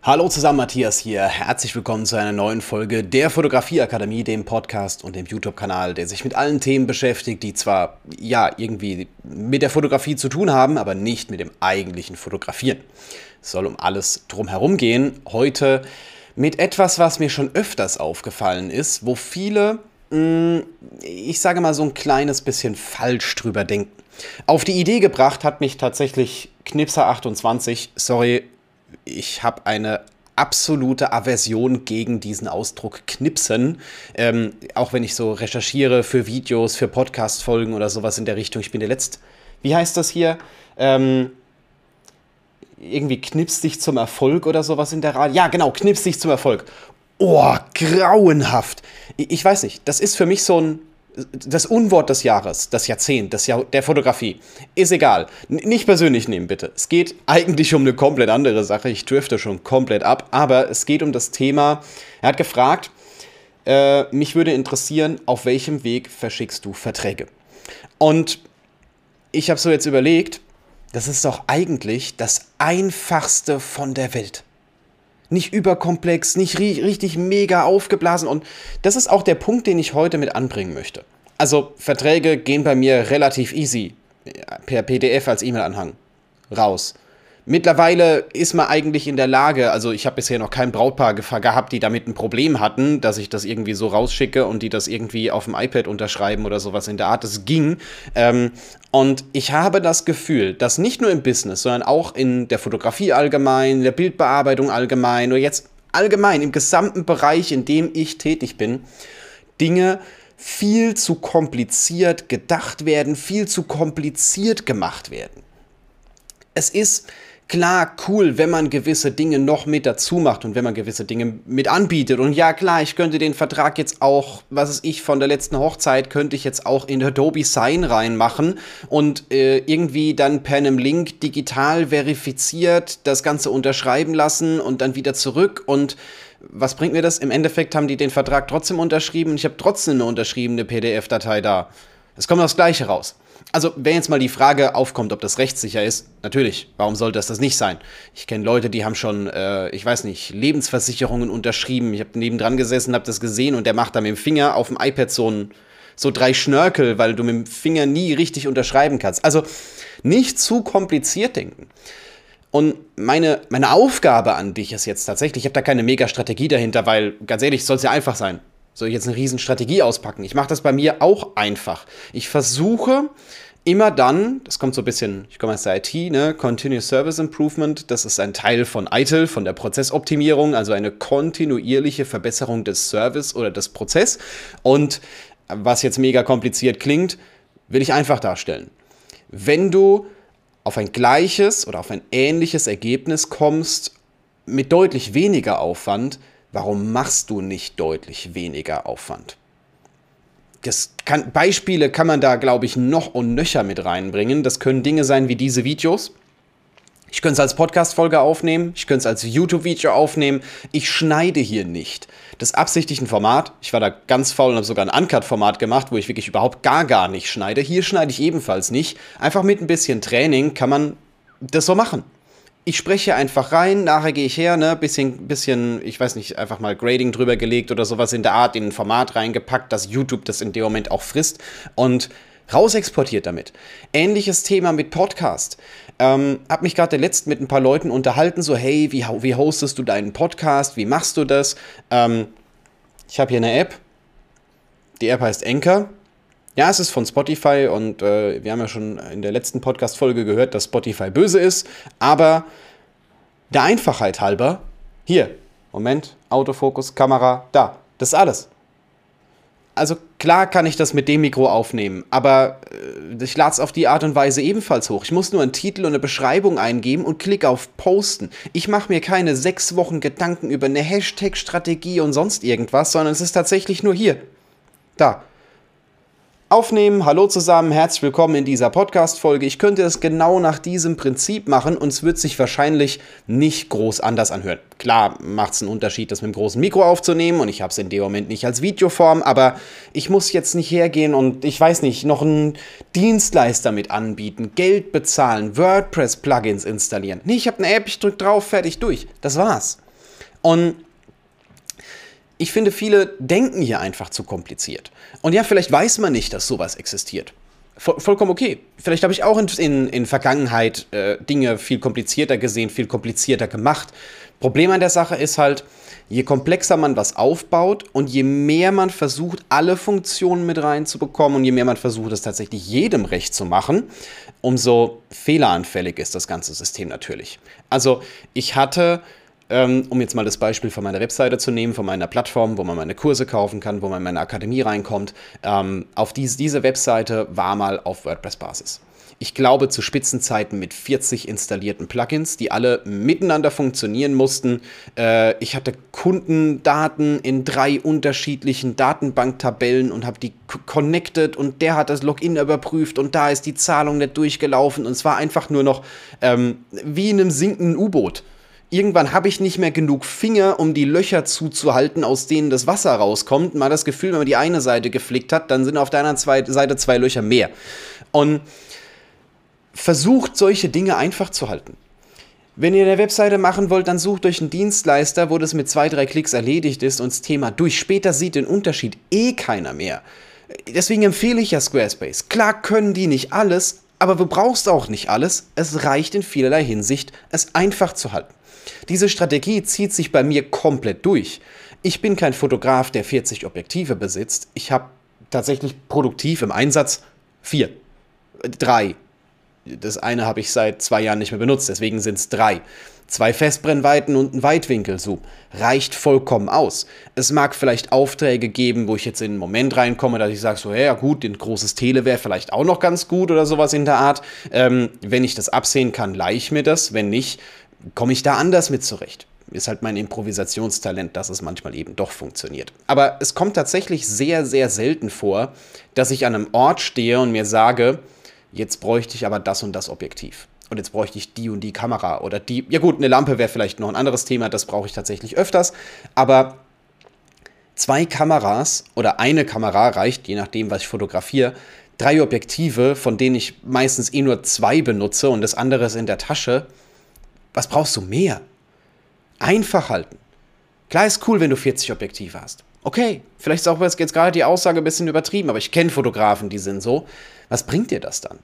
Hallo zusammen, Matthias hier. Herzlich willkommen zu einer neuen Folge der Fotografieakademie, dem Podcast und dem YouTube-Kanal, der sich mit allen Themen beschäftigt, die zwar ja irgendwie mit der Fotografie zu tun haben, aber nicht mit dem eigentlichen Fotografieren. Es soll um alles drumherum gehen. Heute mit etwas, was mir schon öfters aufgefallen ist, wo viele, mh, ich sage mal, so ein kleines bisschen falsch drüber denken. Auf die Idee gebracht hat mich tatsächlich Knipser28, sorry, ich habe eine absolute Aversion gegen diesen Ausdruck knipsen. Ähm, auch wenn ich so recherchiere für Videos, für Podcast-Folgen oder sowas in der Richtung. Ich bin der Letzt. Wie heißt das hier? Ähm, irgendwie knipst dich zum Erfolg oder sowas in der Art. Ja, genau, knipst dich zum Erfolg. Oh, grauenhaft. Ich, ich weiß nicht, das ist für mich so ein das Unwort des Jahres, das Jahrzehnt, das Jahr der Fotografie. Ist egal. N nicht persönlich nehmen, bitte. Es geht eigentlich um eine komplett andere Sache. Ich drifte schon komplett ab. Aber es geht um das Thema. Er hat gefragt, äh, mich würde interessieren, auf welchem Weg verschickst du Verträge? Und ich habe so jetzt überlegt, das ist doch eigentlich das einfachste von der Welt nicht überkomplex, nicht ri richtig mega aufgeblasen. Und das ist auch der Punkt, den ich heute mit anbringen möchte. Also Verträge gehen bei mir relativ easy per PDF als E-Mail-Anhang raus. Mittlerweile ist man eigentlich in der Lage, also ich habe bisher noch kein Brautpaar gehabt, die damit ein Problem hatten, dass ich das irgendwie so rausschicke und die das irgendwie auf dem iPad unterschreiben oder sowas in der Art. Das ging. Ähm, und ich habe das Gefühl, dass nicht nur im Business, sondern auch in der Fotografie allgemein, der Bildbearbeitung allgemein oder jetzt allgemein im gesamten Bereich, in dem ich tätig bin, Dinge viel zu kompliziert gedacht werden, viel zu kompliziert gemacht werden. Es ist klar cool, wenn man gewisse Dinge noch mit dazu macht und wenn man gewisse Dinge mit anbietet. Und ja, klar, ich könnte den Vertrag jetzt auch, was ist ich, von der letzten Hochzeit, könnte ich jetzt auch in Adobe Sign reinmachen und äh, irgendwie dann per einem Link digital verifiziert das Ganze unterschreiben lassen und dann wieder zurück. Und was bringt mir das? Im Endeffekt haben die den Vertrag trotzdem unterschrieben und ich habe trotzdem eine unterschriebene PDF-Datei da. Es kommt das Gleiche raus also wenn jetzt mal die Frage aufkommt, ob das rechtssicher ist, natürlich, warum sollte das das nicht sein? Ich kenne Leute, die haben schon, äh, ich weiß nicht, Lebensversicherungen unterschrieben. Ich habe nebendran gesessen, habe das gesehen und der macht da mit dem Finger auf dem iPad so, ein, so drei Schnörkel, weil du mit dem Finger nie richtig unterschreiben kannst. Also nicht zu kompliziert denken. Und meine, meine Aufgabe an dich ist jetzt tatsächlich, ich habe da keine Mega-Strategie dahinter, weil ganz ehrlich, soll es ja einfach sein. Soll ich jetzt eine riesen Strategie auspacken? Ich mache das bei mir auch einfach. Ich versuche immer dann, das kommt so ein bisschen, ich komme aus der IT, ne, Continuous Service Improvement, das ist ein Teil von ITIL, von der Prozessoptimierung, also eine kontinuierliche Verbesserung des Service oder des Prozess. Und was jetzt mega kompliziert klingt, will ich einfach darstellen. Wenn du auf ein gleiches oder auf ein ähnliches Ergebnis kommst mit deutlich weniger Aufwand, Warum machst du nicht deutlich weniger Aufwand? Das kann, Beispiele kann man da, glaube ich, noch und nöcher mit reinbringen. Das können Dinge sein wie diese Videos. Ich könnte es als Podcast-Folge aufnehmen, ich könnte es als YouTube-Video aufnehmen. Ich schneide hier nicht. Das absichtliche Format, ich war da ganz faul und habe sogar ein Uncut-Format gemacht, wo ich wirklich überhaupt gar, gar nicht schneide. Hier schneide ich ebenfalls nicht. Einfach mit ein bisschen Training kann man das so machen ich spreche einfach rein, nachher gehe ich her, ne, bisschen, bisschen, ich weiß nicht, einfach mal Grading drüber gelegt oder sowas in der Art, in ein Format reingepackt, dass YouTube das in dem Moment auch frisst und raus exportiert damit. Ähnliches Thema mit Podcast. Ähm, hab mich gerade letzt mit ein paar Leuten unterhalten, so, hey, wie, wie hostest du deinen Podcast? Wie machst du das? Ähm, ich habe hier eine App. Die App heißt Anchor. Ja, es ist von Spotify und äh, wir haben ja schon in der letzten Podcast-Folge gehört, dass Spotify böse ist. Aber der Einfachheit halber, hier, Moment, Autofokus, Kamera, da, das ist alles. Also klar kann ich das mit dem Mikro aufnehmen, aber äh, ich lade es auf die Art und Weise ebenfalls hoch. Ich muss nur einen Titel und eine Beschreibung eingeben und klicke auf Posten. Ich mache mir keine sechs Wochen Gedanken über eine Hashtag-Strategie und sonst irgendwas, sondern es ist tatsächlich nur hier. Da. Aufnehmen, hallo zusammen, herzlich willkommen in dieser Podcast-Folge. Ich könnte es genau nach diesem Prinzip machen und es wird sich wahrscheinlich nicht groß anders anhören. Klar macht es einen Unterschied, das mit dem großen Mikro aufzunehmen und ich habe es in dem Moment nicht als Videoform, aber ich muss jetzt nicht hergehen und ich weiß nicht, noch einen Dienstleister mit anbieten, Geld bezahlen, WordPress-Plugins installieren. Nee, ich habe eine App, ich drücke drauf, fertig, durch. Das war's. Und ich finde, viele denken hier einfach zu kompliziert. Und ja, vielleicht weiß man nicht, dass sowas existiert. Voll, vollkommen okay. Vielleicht habe ich auch in, in, in Vergangenheit äh, Dinge viel komplizierter gesehen, viel komplizierter gemacht. Problem an der Sache ist halt, je komplexer man was aufbaut und je mehr man versucht, alle Funktionen mit reinzubekommen und je mehr man versucht, es tatsächlich jedem recht zu machen, umso fehleranfällig ist das ganze System natürlich. Also ich hatte um jetzt mal das Beispiel von meiner Webseite zu nehmen, von meiner Plattform, wo man meine Kurse kaufen kann, wo man in meine Akademie reinkommt. Ähm, auf diese, diese Webseite war mal auf WordPress-Basis. Ich glaube zu Spitzenzeiten mit 40 installierten Plugins, die alle miteinander funktionieren mussten. Äh, ich hatte Kundendaten in drei unterschiedlichen Datenbanktabellen und habe die connected und der hat das Login überprüft und da ist die Zahlung nicht durchgelaufen und es war einfach nur noch ähm, wie in einem sinkenden U-Boot. Irgendwann habe ich nicht mehr genug Finger, um die Löcher zuzuhalten, aus denen das Wasser rauskommt. Mal das Gefühl, wenn man die eine Seite geflickt hat, dann sind auf der anderen Seite zwei Löcher mehr. Und versucht, solche Dinge einfach zu halten. Wenn ihr eine Webseite machen wollt, dann sucht euch einen Dienstleister, wo das mit zwei, drei Klicks erledigt ist und das Thema durch. Später sieht den Unterschied eh keiner mehr. Deswegen empfehle ich ja Squarespace. Klar können die nicht alles, aber du brauchst auch nicht alles. Es reicht in vielerlei Hinsicht, es einfach zu halten. Diese Strategie zieht sich bei mir komplett durch. Ich bin kein Fotograf, der 40 Objektive besitzt. Ich habe tatsächlich produktiv im Einsatz vier, drei. Das eine habe ich seit zwei Jahren nicht mehr benutzt, deswegen sind es drei. Zwei Festbrennweiten und ein Weitwinkelzoom reicht vollkommen aus. Es mag vielleicht Aufträge geben, wo ich jetzt in einen Moment reinkomme, dass ich sage so, ja gut, ein großes Tele wäre vielleicht auch noch ganz gut oder sowas in der Art. Ähm, wenn ich das absehen kann, leih ich mir das. Wenn nicht, komme ich da anders mit zurecht. Ist halt mein Improvisationstalent, dass es manchmal eben doch funktioniert. Aber es kommt tatsächlich sehr, sehr selten vor, dass ich an einem Ort stehe und mir sage, jetzt bräuchte ich aber das und das Objektiv. Und jetzt bräuchte ich die und die Kamera oder die. Ja, gut, eine Lampe wäre vielleicht noch ein anderes Thema, das brauche ich tatsächlich öfters. Aber zwei Kameras oder eine Kamera reicht, je nachdem, was ich fotografiere. Drei Objektive, von denen ich meistens eh nur zwei benutze und das andere ist in der Tasche was brauchst du mehr? Einfach halten. Klar ist cool, wenn du 40 Objektive hast. Okay, vielleicht ist auch jetzt gerade die Aussage ein bisschen übertrieben, aber ich kenne Fotografen, die sind so. Was bringt dir das dann?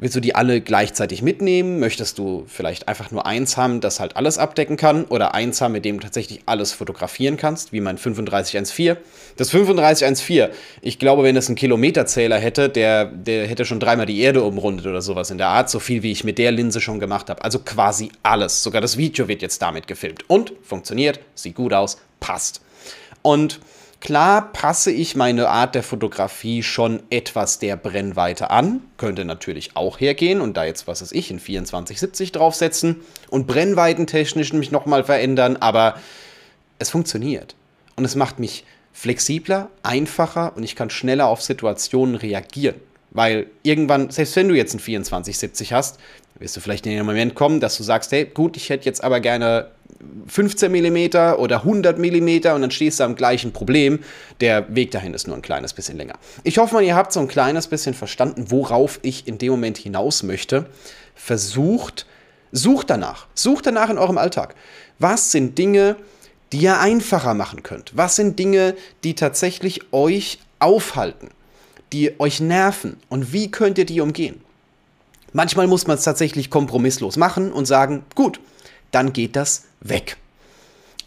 Willst du die alle gleichzeitig mitnehmen? Möchtest du vielleicht einfach nur eins haben, das halt alles abdecken kann? Oder eins haben, mit dem du tatsächlich alles fotografieren kannst, wie mein 3514? Das 3514, ich glaube, wenn es einen Kilometerzähler hätte, der, der hätte schon dreimal die Erde umrundet oder sowas in der Art, so viel wie ich mit der Linse schon gemacht habe. Also quasi alles. Sogar das Video wird jetzt damit gefilmt. Und funktioniert, sieht gut aus, passt. Und Klar passe ich meine Art der Fotografie schon etwas der Brennweite an, könnte natürlich auch hergehen und da jetzt, was weiß ich, in 2470 draufsetzen und brennweitentechnisch mich nochmal verändern, aber es funktioniert. Und es macht mich flexibler, einfacher und ich kann schneller auf Situationen reagieren. Weil irgendwann, selbst wenn du jetzt ein 2470 hast, wirst du vielleicht in den Moment kommen, dass du sagst, hey, gut, ich hätte jetzt aber gerne 15 mm oder 100 mm und dann stehst du am gleichen Problem. Der Weg dahin ist nur ein kleines bisschen länger. Ich hoffe mal, ihr habt so ein kleines bisschen verstanden, worauf ich in dem Moment hinaus möchte. Versucht, sucht danach. Sucht danach in eurem Alltag. Was sind Dinge, die ihr einfacher machen könnt? Was sind Dinge, die tatsächlich euch aufhalten, die euch nerven? Und wie könnt ihr die umgehen? Manchmal muss man es tatsächlich kompromisslos machen und sagen, gut, dann geht das weg.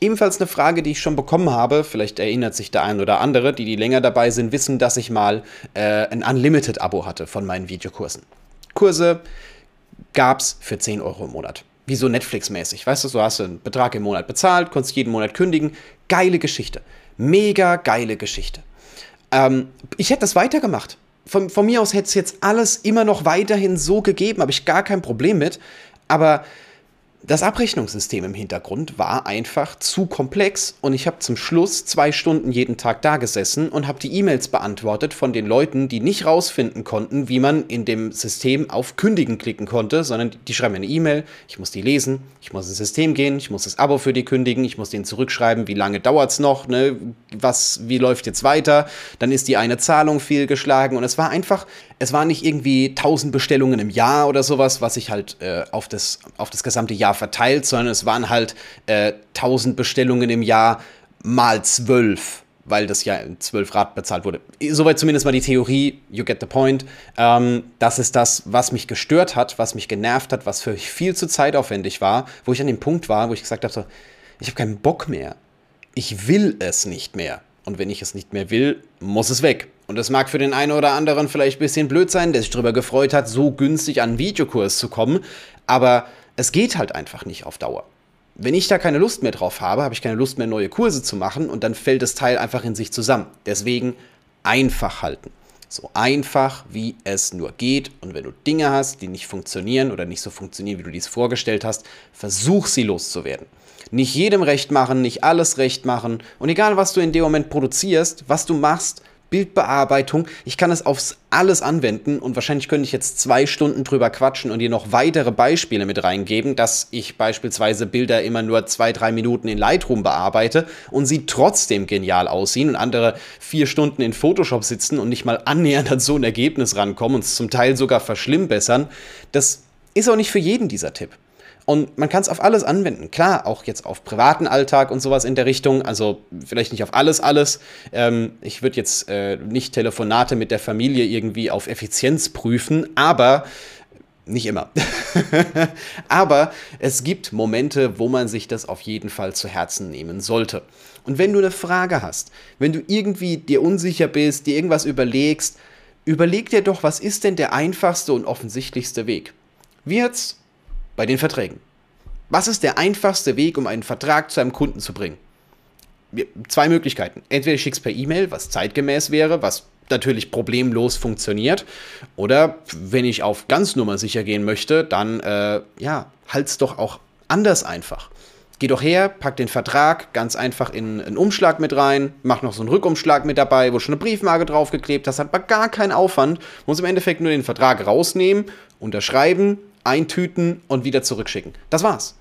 Ebenfalls eine Frage, die ich schon bekommen habe, vielleicht erinnert sich der ein oder andere, die, die länger dabei sind, wissen, dass ich mal äh, ein Unlimited-Abo hatte von meinen Videokursen. Kurse gab es für 10 Euro im Monat. Wie so Netflix-mäßig. Weißt du, du hast einen Betrag im Monat bezahlt, konntest jeden Monat kündigen. Geile Geschichte. Mega geile Geschichte. Ähm, ich hätte das weitergemacht. Von, von mir aus hätte es jetzt alles immer noch weiterhin so gegeben, habe ich gar kein Problem mit. Aber das Abrechnungssystem im Hintergrund war einfach zu komplex und ich habe zum Schluss zwei Stunden jeden Tag da gesessen und habe die E-Mails beantwortet von den Leuten, die nicht rausfinden konnten, wie man in dem System auf Kündigen klicken konnte, sondern die schreiben mir eine E-Mail, ich muss die lesen, ich muss ins System gehen, ich muss das Abo für die kündigen, ich muss denen zurückschreiben, wie lange dauert es noch, ne, was, wie läuft jetzt weiter, dann ist die eine Zahlung fehlgeschlagen und es war einfach, es waren nicht irgendwie 1000 Bestellungen im Jahr oder sowas, was ich halt äh, auf, das, auf das gesamte Jahr Verteilt, sondern es waren halt äh, 1000 Bestellungen im Jahr mal 12 weil das ja in 12 Rad bezahlt wurde. Soweit zumindest mal die Theorie, you get the point. Ähm, das ist das, was mich gestört hat, was mich genervt hat, was für mich viel zu zeitaufwendig war, wo ich an dem Punkt war, wo ich gesagt habe, so, ich habe keinen Bock mehr. Ich will es nicht mehr. Und wenn ich es nicht mehr will, muss es weg. Und es mag für den einen oder anderen vielleicht ein bisschen blöd sein, der sich darüber gefreut hat, so günstig an einen Videokurs zu kommen. Aber es geht halt einfach nicht auf Dauer. Wenn ich da keine Lust mehr drauf habe, habe ich keine Lust mehr, neue Kurse zu machen und dann fällt das Teil einfach in sich zusammen. Deswegen einfach halten. So einfach, wie es nur geht. Und wenn du Dinge hast, die nicht funktionieren oder nicht so funktionieren, wie du dies vorgestellt hast, versuch sie loszuwerden. Nicht jedem recht machen, nicht alles recht machen. Und egal, was du in dem Moment produzierst, was du machst, Bildbearbeitung. Ich kann es aufs alles anwenden und wahrscheinlich könnte ich jetzt zwei Stunden drüber quatschen und dir noch weitere Beispiele mit reingeben, dass ich beispielsweise Bilder immer nur zwei, drei Minuten in Lightroom bearbeite und sie trotzdem genial aussehen und andere vier Stunden in Photoshop sitzen und nicht mal annähernd an so ein Ergebnis rankommen und es zum Teil sogar verschlimmbessern. Das ist auch nicht für jeden dieser Tipp. Und man kann es auf alles anwenden. Klar, auch jetzt auf privaten Alltag und sowas in der Richtung. Also vielleicht nicht auf alles, alles. Ähm, ich würde jetzt äh, nicht Telefonate mit der Familie irgendwie auf Effizienz prüfen, aber nicht immer. aber es gibt Momente, wo man sich das auf jeden Fall zu Herzen nehmen sollte. Und wenn du eine Frage hast, wenn du irgendwie dir unsicher bist, dir irgendwas überlegst, überleg dir doch, was ist denn der einfachste und offensichtlichste Weg? Wie jetzt bei den Verträgen. Was ist der einfachste Weg, um einen Vertrag zu einem Kunden zu bringen? Zwei Möglichkeiten. Entweder es per E-Mail, was zeitgemäß wäre, was natürlich problemlos funktioniert. Oder wenn ich auf ganz Nummer sicher gehen möchte, dann äh, ja, halt's doch auch anders einfach. Geh doch her, pack den Vertrag ganz einfach in einen Umschlag mit rein, mach noch so einen Rückumschlag mit dabei, wo schon eine Briefmarke draufgeklebt hast, hat man gar keinen Aufwand, muss im Endeffekt nur den Vertrag rausnehmen, unterschreiben, eintüten und wieder zurückschicken. Das war's.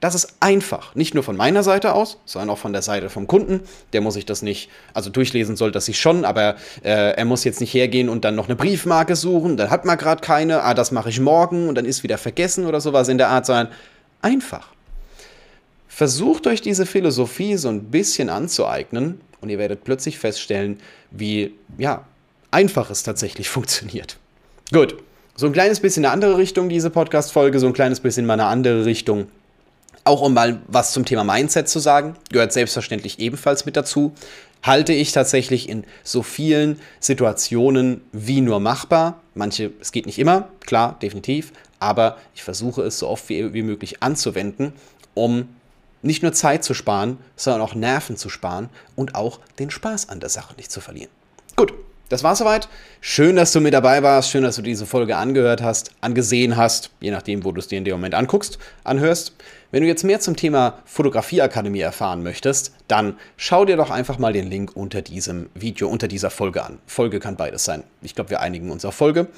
Das ist einfach. Nicht nur von meiner Seite aus, sondern auch von der Seite vom Kunden. Der muss sich das nicht, also durchlesen soll das sich schon, aber äh, er muss jetzt nicht hergehen und dann noch eine Briefmarke suchen. Dann hat man gerade keine. Ah, das mache ich morgen und dann ist wieder vergessen oder sowas in der Art, sondern einfach. Versucht euch diese Philosophie so ein bisschen anzueignen und ihr werdet plötzlich feststellen, wie ja, einfach es tatsächlich funktioniert. Gut, so ein kleines bisschen eine andere Richtung, diese Podcast-Folge, so ein kleines bisschen mal eine andere Richtung. Auch um mal was zum Thema Mindset zu sagen, gehört selbstverständlich ebenfalls mit dazu. Halte ich tatsächlich in so vielen Situationen wie nur machbar. Manche, es geht nicht immer, klar, definitiv, aber ich versuche es so oft wie, wie möglich anzuwenden, um nicht nur Zeit zu sparen, sondern auch Nerven zu sparen und auch den Spaß an der Sache nicht zu verlieren. Gut, das war soweit. Schön, dass du mit dabei warst. Schön, dass du diese Folge angehört hast, angesehen hast, je nachdem, wo du es dir in dem Moment anguckst, anhörst. Wenn du jetzt mehr zum Thema Fotografieakademie erfahren möchtest, dann schau dir doch einfach mal den Link unter diesem Video, unter dieser Folge an. Folge kann beides sein. Ich glaube, wir einigen uns auf Folge.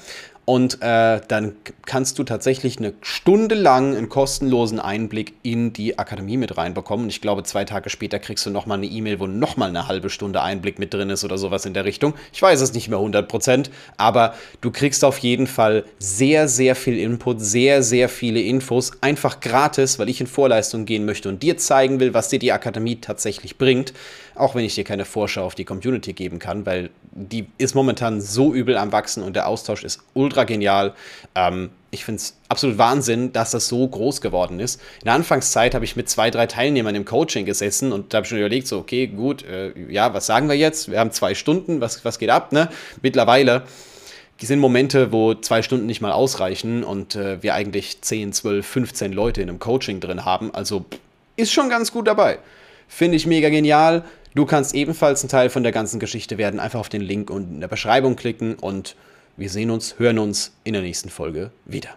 Und äh, dann kannst du tatsächlich eine Stunde lang einen kostenlosen Einblick in die Akademie mit reinbekommen. Und ich glaube, zwei Tage später kriegst du nochmal eine E-Mail, wo nochmal eine halbe Stunde Einblick mit drin ist oder sowas in der Richtung. Ich weiß es nicht mehr 100%, aber du kriegst auf jeden Fall sehr, sehr viel Input, sehr, sehr viele Infos. Einfach gratis, weil ich in Vorleistung gehen möchte und dir zeigen will, was dir die Akademie tatsächlich bringt. Auch wenn ich dir keine Vorschau auf die Community geben kann, weil die ist momentan so übel am Wachsen und der Austausch ist ultra genial. Ähm, ich finde es absolut Wahnsinn, dass das so groß geworden ist. In der Anfangszeit habe ich mit zwei, drei Teilnehmern im Coaching gesessen und habe schon überlegt, so, okay, gut, äh, ja, was sagen wir jetzt? Wir haben zwei Stunden, was, was geht ab? Ne? Mittlerweile sind Momente, wo zwei Stunden nicht mal ausreichen und äh, wir eigentlich 10, 12, 15 Leute in einem Coaching drin haben. Also ist schon ganz gut dabei. Finde ich mega genial. Du kannst ebenfalls ein Teil von der ganzen Geschichte werden. Einfach auf den Link unten in der Beschreibung klicken und wir sehen uns, hören uns in der nächsten Folge wieder.